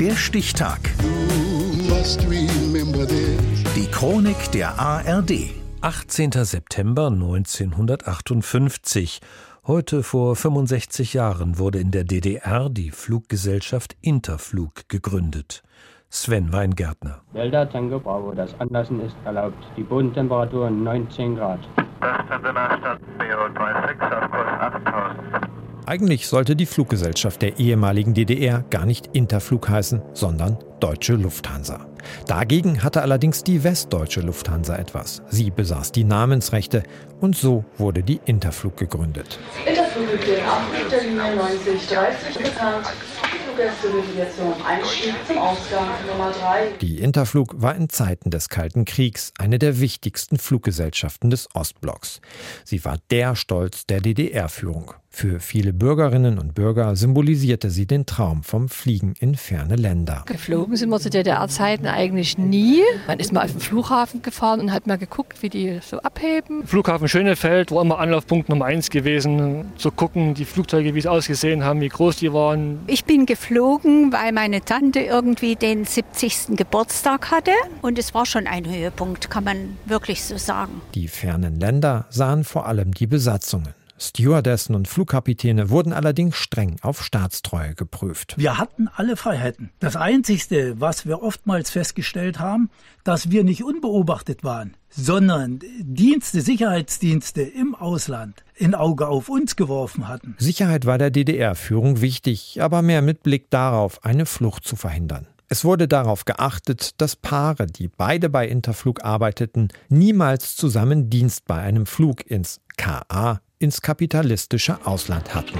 Der Stichtag. Die Chronik der ARD. 18. September 1958. Heute vor 65 Jahren wurde in der DDR die Fluggesellschaft Interflug gegründet. Sven Weingärtner. Delta Tango Bravo, das Anlassen ist erlaubt. Die Bodentemperatur 19 Grad. Eigentlich sollte die Fluggesellschaft der ehemaligen DDR gar nicht Interflug heißen, sondern Deutsche Lufthansa. Dagegen hatte allerdings die Westdeutsche Lufthansa etwas. Sie besaß die Namensrechte und so wurde die Interflug gegründet. Interflug mit den Linie 9030 bekannt. Zum Ausgang Nummer 3. Die Interflug war in Zeiten des Kalten Kriegs eine der wichtigsten Fluggesellschaften des Ostblocks. Sie war der Stolz der DDR-Führung. Für viele Bürgerinnen und Bürger symbolisierte sie den Traum vom Fliegen in ferne Länder. Geflogen sind wir zu DDR-Zeiten eigentlich nie. Man ist mal auf den Flughafen gefahren und hat mal geguckt, wie die so abheben. Flughafen Schönefeld war immer Anlaufpunkt Nummer eins gewesen, zu gucken, die Flugzeuge, wie sie ausgesehen haben, wie groß die waren. Ich bin geflogen, weil meine Tante irgendwie den 70. Geburtstag hatte. Und es war schon ein Höhepunkt, kann man wirklich so sagen. Die fernen Länder sahen vor allem die Besatzungen. Stewardessen und Flugkapitäne wurden allerdings streng auf Staatstreue geprüft. Wir hatten alle Freiheiten. Das Einzige, was wir oftmals festgestellt haben, dass wir nicht unbeobachtet waren, sondern Dienste, Sicherheitsdienste im Ausland in Auge auf uns geworfen hatten. Sicherheit war der DDR-Führung wichtig, aber mehr mit Blick darauf, eine Flucht zu verhindern. Es wurde darauf geachtet, dass Paare, die beide bei Interflug arbeiteten, niemals zusammen Dienst bei einem Flug ins KA ins kapitalistische Ausland hatten.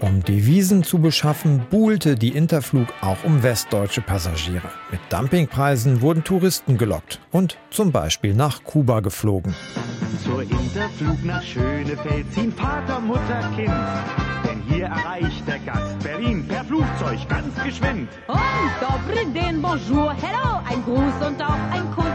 Um Devisen zu beschaffen, buhlte die Interflug auch um westdeutsche Passagiere. Mit Dumpingpreisen wurden Touristen gelockt und zum Beispiel nach Kuba geflogen. Zur Interflug nach Schönefeld ziehen Vater, Mutter, Kind. Denn hier erreicht der Gast Berlin per Flugzeug ganz geschwind. Und dobre den Bonjour, hello, ein Gruß und auch ein Kuss.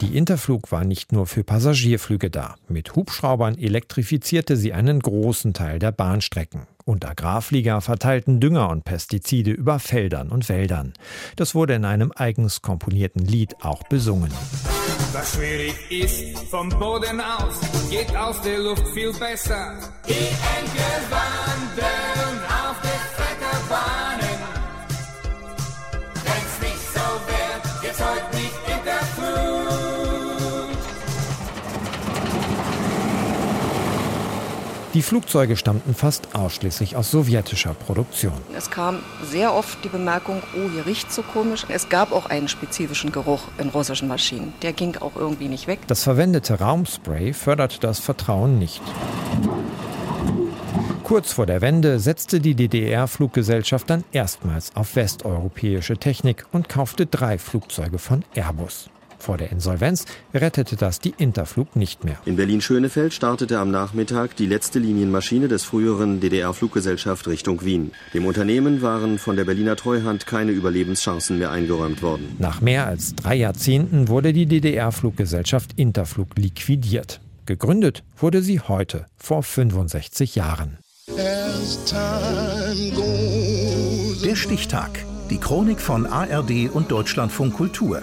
Die Interflug war nicht nur für Passagierflüge da. Mit Hubschraubern elektrifizierte sie einen großen Teil der Bahnstrecken. Und Agrarflieger verteilten Dünger und Pestizide über Feldern und Wäldern. Das wurde in einem eigens komponierten Lied auch besungen. Was schwierig ist vom Boden aus, geht aus der Luft viel besser. Die Enkel wandern Die Flugzeuge stammten fast ausschließlich aus sowjetischer Produktion. Es kam sehr oft die Bemerkung, oh, hier riecht so komisch. Es gab auch einen spezifischen Geruch in russischen Maschinen. Der ging auch irgendwie nicht weg. Das verwendete Raumspray förderte das Vertrauen nicht. Kurz vor der Wende setzte die DDR-Fluggesellschaft dann erstmals auf westeuropäische Technik und kaufte drei Flugzeuge von Airbus. Vor der Insolvenz rettete das die Interflug nicht mehr. In Berlin-Schönefeld startete am Nachmittag die letzte Linienmaschine des früheren DDR-Fluggesellschaft Richtung Wien. Dem Unternehmen waren von der Berliner Treuhand keine Überlebenschancen mehr eingeräumt worden. Nach mehr als drei Jahrzehnten wurde die DDR-Fluggesellschaft Interflug liquidiert. Gegründet wurde sie heute, vor 65 Jahren. Der Stichtag. Die Chronik von ARD und Deutschlandfunk Kultur.